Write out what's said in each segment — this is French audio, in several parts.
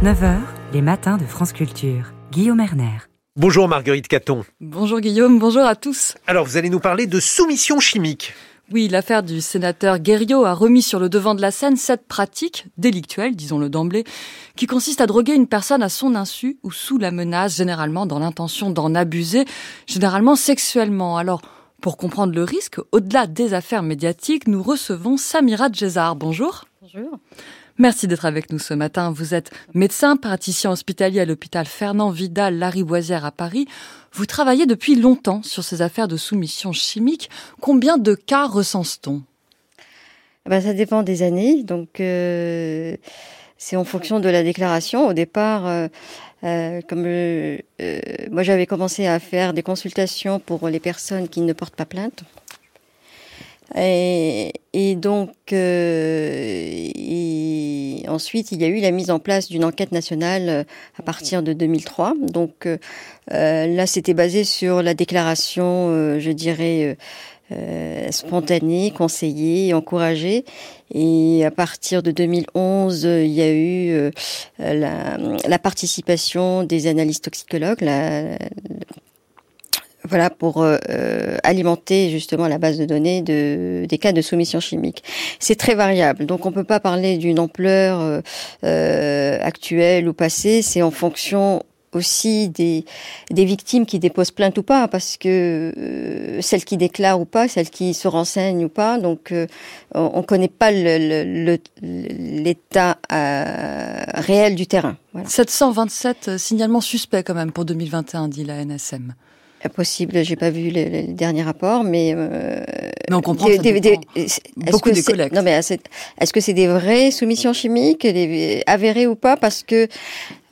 8h30, 9h, les matins de France Culture. Guillaume Erner. Bonjour Marguerite Caton. Bonjour Guillaume, bonjour à tous. Alors vous allez nous parler de soumission chimique. Oui, l'affaire du sénateur Guerriot a remis sur le devant de la scène cette pratique délictuelle, disons-le d'emblée, qui consiste à droguer une personne à son insu ou sous la menace, généralement dans l'intention d'en abuser, généralement sexuellement. Alors, pour comprendre le risque, au-delà des affaires médiatiques, nous recevons Samira Djezar. Bonjour. Bonjour. Merci d'être avec nous ce matin. Vous êtes médecin, praticien hospitalier à l'hôpital Fernand Vidal Lariboisière à Paris. Vous travaillez depuis longtemps sur ces affaires de soumission chimique. Combien de cas recense-t-on? Eh ben, Ça dépend des années. Donc, euh, c'est en fonction de la déclaration. Au départ, euh, euh, comme moi j'avais commencé à faire des consultations pour les personnes qui ne portent pas plainte. Et, et donc, euh, et ensuite, il y a eu la mise en place d'une enquête nationale euh, à partir de 2003. Donc euh, là, c'était basé sur la déclaration, euh, je dirais, euh, spontanée, conseillée, encouragée. Et à partir de 2011, il y a eu la, la, participation des analystes toxicologues, la, voilà pour euh, alimenter justement la base de données de, des cas de soumission chimique. C'est très variable, donc on peut pas parler d'une ampleur euh, euh, actuelle ou passée. C'est en fonction aussi des, des victimes qui déposent plainte ou pas, parce que euh, celles qui déclarent ou pas, celles qui se renseignent ou pas, donc euh, on ne connaît pas l'état euh, réel du terrain. Voilà. 727 signalements suspects quand même pour 2021, dit la NSM possible. J'ai pas vu le, le, dernier rapport, mais euh, mais on comprend des, des, des, beaucoup de collectes. Non, mais est-ce que c'est des vraies soumissions chimiques, avérées ou pas? Parce que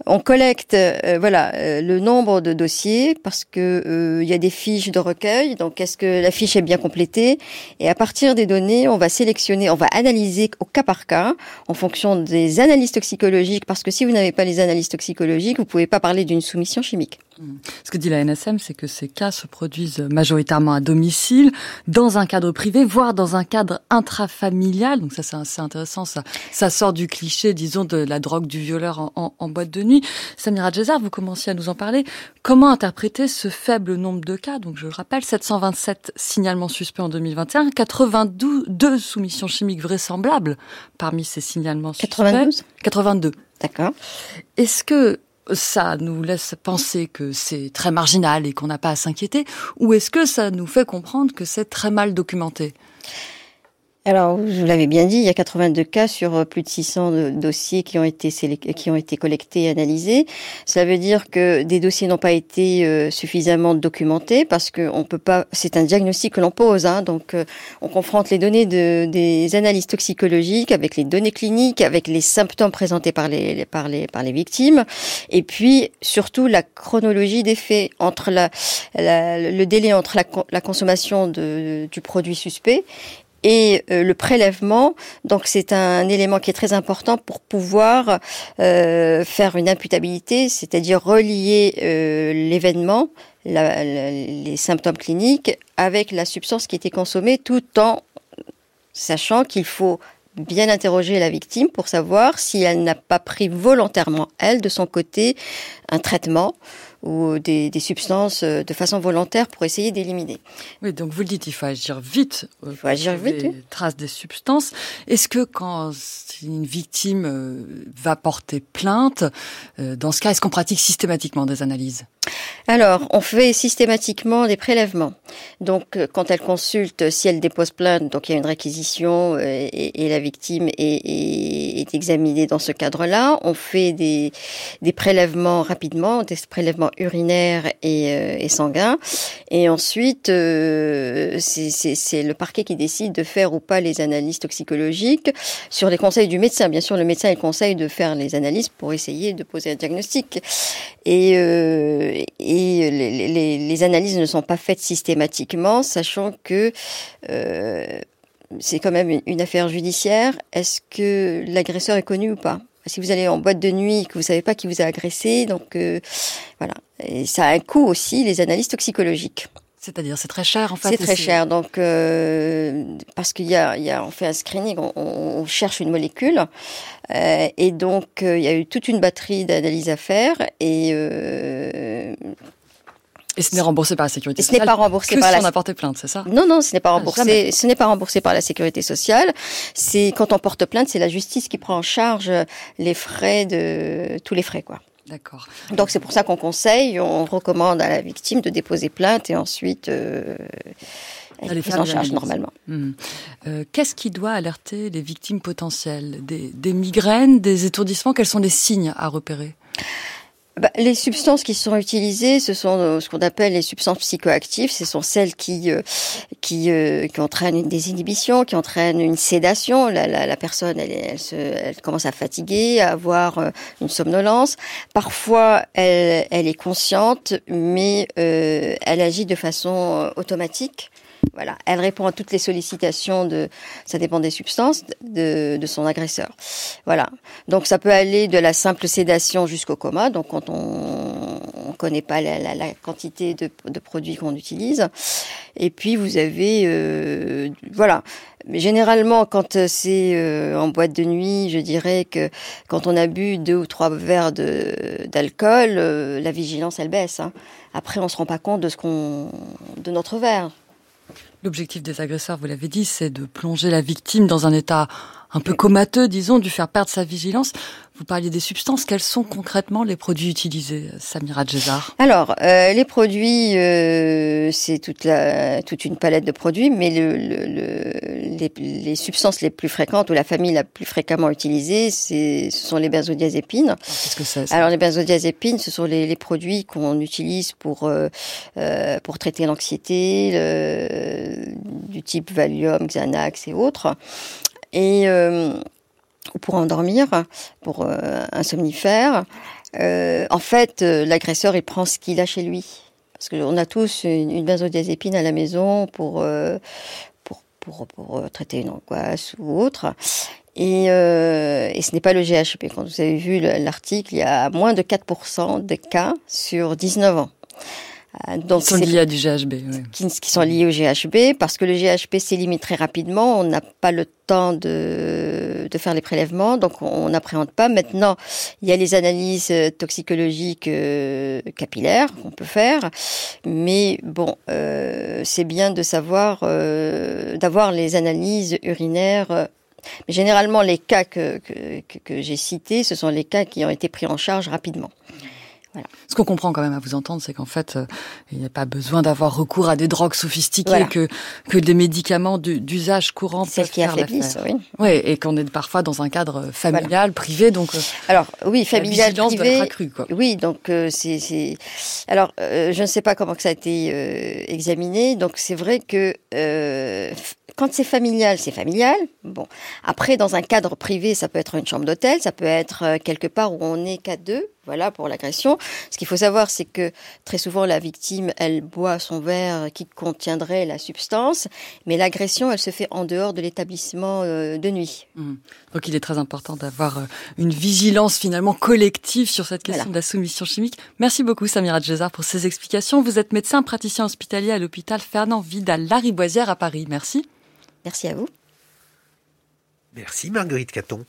on collecte euh, voilà euh, le nombre de dossiers parce que il euh, y a des fiches de recueil. Donc est-ce que la fiche est bien complétée? Et à partir des données, on va sélectionner, on va analyser au cas par cas en fonction des analyses toxicologiques. Parce que si vous n'avez pas les analyses toxicologiques, vous pouvez pas parler d'une soumission chimique. Mmh. Ce que dit la NSM, c'est que ces cas se produisent majoritairement à domicile, dans un cadre privé, voire dans un cadre intrafamilial. Donc ça, c'est assez intéressant. Ça, ça sort du cliché, disons, de la drogue du violeur en, en, en boîte de nuit. Samira Djezar, vous commenciez à nous en parler. Comment interpréter ce faible nombre de cas? Donc, je le rappelle, 727 signalements suspects en 2021, 82 soumissions chimiques vraisemblables parmi ces signalements suspects. 92 82. D'accord. Est-ce que ça nous laisse penser que c'est très marginal et qu'on n'a pas à s'inquiéter Ou est-ce que ça nous fait comprendre que c'est très mal documenté? Alors, vous l'avez bien dit, il y a 82 cas sur euh, plus de 600 dossiers qui ont été qui ont été collectés et analysés. Cela veut dire que des dossiers n'ont pas été euh, suffisamment documentés parce que on peut pas. C'est un diagnostic que l'on pose, hein, donc euh, on confronte les données de, des analyses toxicologiques avec les données cliniques, avec les symptômes présentés par les, par les par les victimes, et puis surtout la chronologie des faits entre la le délai entre la, la consommation de, du produit suspect et euh, le prélèvement. Donc c'est un élément qui est très important pour pouvoir euh, faire une imputabilité, c'est-à-dire relier euh, l'événement, les symptômes cliniques avec la substance qui était consommée, tout en sachant qu'il faut bien interroger la victime pour savoir si elle n'a pas pris volontairement, elle, de son côté, un traitement ou des, des, substances euh, de façon volontaire pour essayer d'éliminer. Oui, donc vous le dites, il faut agir vite. Il faut agir vite. Les traces des substances. Est-ce que quand une victime euh, va porter plainte, euh, dans ce cas, est-ce qu'on pratique systématiquement des analyses? Alors, on fait systématiquement des prélèvements. Donc, quand elle consulte, si elle dépose plainte, donc il y a une réquisition et, et la victime est, examinée dans ce cadre-là. On fait des, prélèvements rapidement, des prélèvements urinaires et, euh, sanguins. Et ensuite, euh, c'est le parquet qui décide de faire ou pas les analyses toxicologiques sur les conseils du médecin. Bien sûr, le médecin il conseille de faire les analyses pour essayer de poser un diagnostic. Et, euh, et les, analyses ne sont pas faites systématiquement, sachant que euh, c'est quand même une affaire judiciaire. Est-ce que l'agresseur est connu ou pas? Si vous allez en boîte de nuit, que vous savez pas qui vous a agressé, donc euh, voilà. Et ça a un coût aussi, les analyses toxicologiques. C'est-à-dire, c'est très cher en fait. C'est très cher, donc euh, parce qu'il y a, il y a, on fait un screening, on, on cherche une molécule, euh, et donc euh, il y a eu toute une batterie d'analyses à faire, et euh, et ce n'est remboursé par la sécurité et ce n'est sociale. pas remboursé que par si la on a porté plainte, c'est ça? Non non, ce n'est pas Ah, remboursé, jamais. ce n'est pas remboursé par la sécurité sociale. C'est quand on porte plainte, c'est la justice qui prend en charge les frais de tous les frais quoi. D'accord. Donc c'est pour ça qu'on conseille, on recommande à la victime de déposer plainte et ensuite euh, elle est prise en charge normalement. Hmm. Euh, Qu'est-ce qui doit alerter les victimes potentielles? Des, des migraines, des étourdissements? Quels sont les signes à repérer? Bah, les substances qui sont utilisées, ce sont euh, ce qu'on appelle les substances psychoactives. Ce sont celles qui euh, qui, euh, qui entraînent une désinhibition, qui entraînent une sédation. La, la, la personne, elle, elle, se, elle commence à fatiguer, à avoir une somnolence. Parfois, elle, elle est consciente, mais euh, elle agit de façon automatique. Voilà, elle répond à toutes les sollicitations de, ça dépend des substances, de, de son agresseur. Voilà. Donc ça peut aller de la simple sédation jusqu'au coma. Donc quand on ne connaît pas la, la, la quantité de, de produits qu'on utilise. Et puis vous avez, euh, voilà. Mais généralement, quand c'est euh, en boîte de nuit, je dirais que quand on a bu deux ou trois verres d'alcool, euh, la vigilance elle baisse. hein. Après, on se rend pas compte de ce qu'on, de notre verre. L'objectif des agresseurs, vous l'avez dit, c'est de plonger la victime dans un état un peu comateux, disons, lui faire perdre sa vigilance. Vous parliez des substances. Quels sont concrètement les produits utilisés, Samira Djezar? Alors, euh, les produits, euh, c'est toute la, toute une palette de produits, mais le, le, le- les, les substances les plus fréquentes ou la famille la plus fréquemment utilisée, ce sont les benzodiazépines. Qu'est-ce que c'est Alors, les benzodiazépines, ce sont les, les produits qu'on utilise pour euh, euh, pour traiter l'anxiété, du type Valium, Xanax et autres, et euh, ou pour endormir, pour euh, un somnifère. Euh, en fait, l'agresseur, il prend ce qu'il a chez lui. Parce qu'on a tous une, une benzodiazépine à la maison pour, pour, pour, pour, traiter une angoisse ou autre. Et, et ce n'est pas le GHB. Quand vous avez vu le- l'article, il y a moins de 4% de cas sur 19 ans. Euh, Donc Ils sont liés à du GHB. oui. qui, qui sont liés au GHB, parce que le GHB s'élimine très rapidement, on n'a pas le temps de, de faire les prélèvements, donc on n'appréhende pas. Maintenant, il y a les analyses euh, toxicologiques euh, capillaires qu'on peut faire, mais bon, euh, c'est bien de savoir, euh, d'avoir les analyses urinaires. mais généralement, les cas que, que, que j'ai cités, ce sont les cas qui ont été pris en charge rapidement. Ce qu'on comprend quand même à vous entendre, c'est qu'en fait, euh, il n'y a pas besoin d'avoir recours à des drogues sophistiquées Voilà. que que des médicaments du- d'usage courant peuvent qui faire affaiblissent, oui. Ouais, et qu'on est parfois dans un cadre familial, privé, donc euh, Alors, oui, la familial, doit privé. être accrue, quoi. Oui, donc euh, c'est c'est. Alors, euh, je ne sais pas comment que ça a été euh, examiné. Donc, c'est vrai que euh, quand c'est familial, c'est familial. Bon, après, dans un cadre privé, ça peut être une chambre d'hôtel, ça peut être quelque part où on est qu'à deux. Voilà pour l'agression. Ce qu'il faut savoir, c'est que très souvent la victime, elle boit son verre qui contiendrait la substance, mais l'agression, elle se fait en dehors de l'établissement euh, de nuit. Donc il est très important d'avoir euh, une vigilance finalement collective sur cette question Voilà. de la soumission chimique. Merci beaucoup Samira Djezar pour ces explications. Vous êtes médecin praticien hospitalier à l'hôpital Fernand Vidal Lariboisière à Paris. Merci. Merci à vous. Merci Marguerite Caton.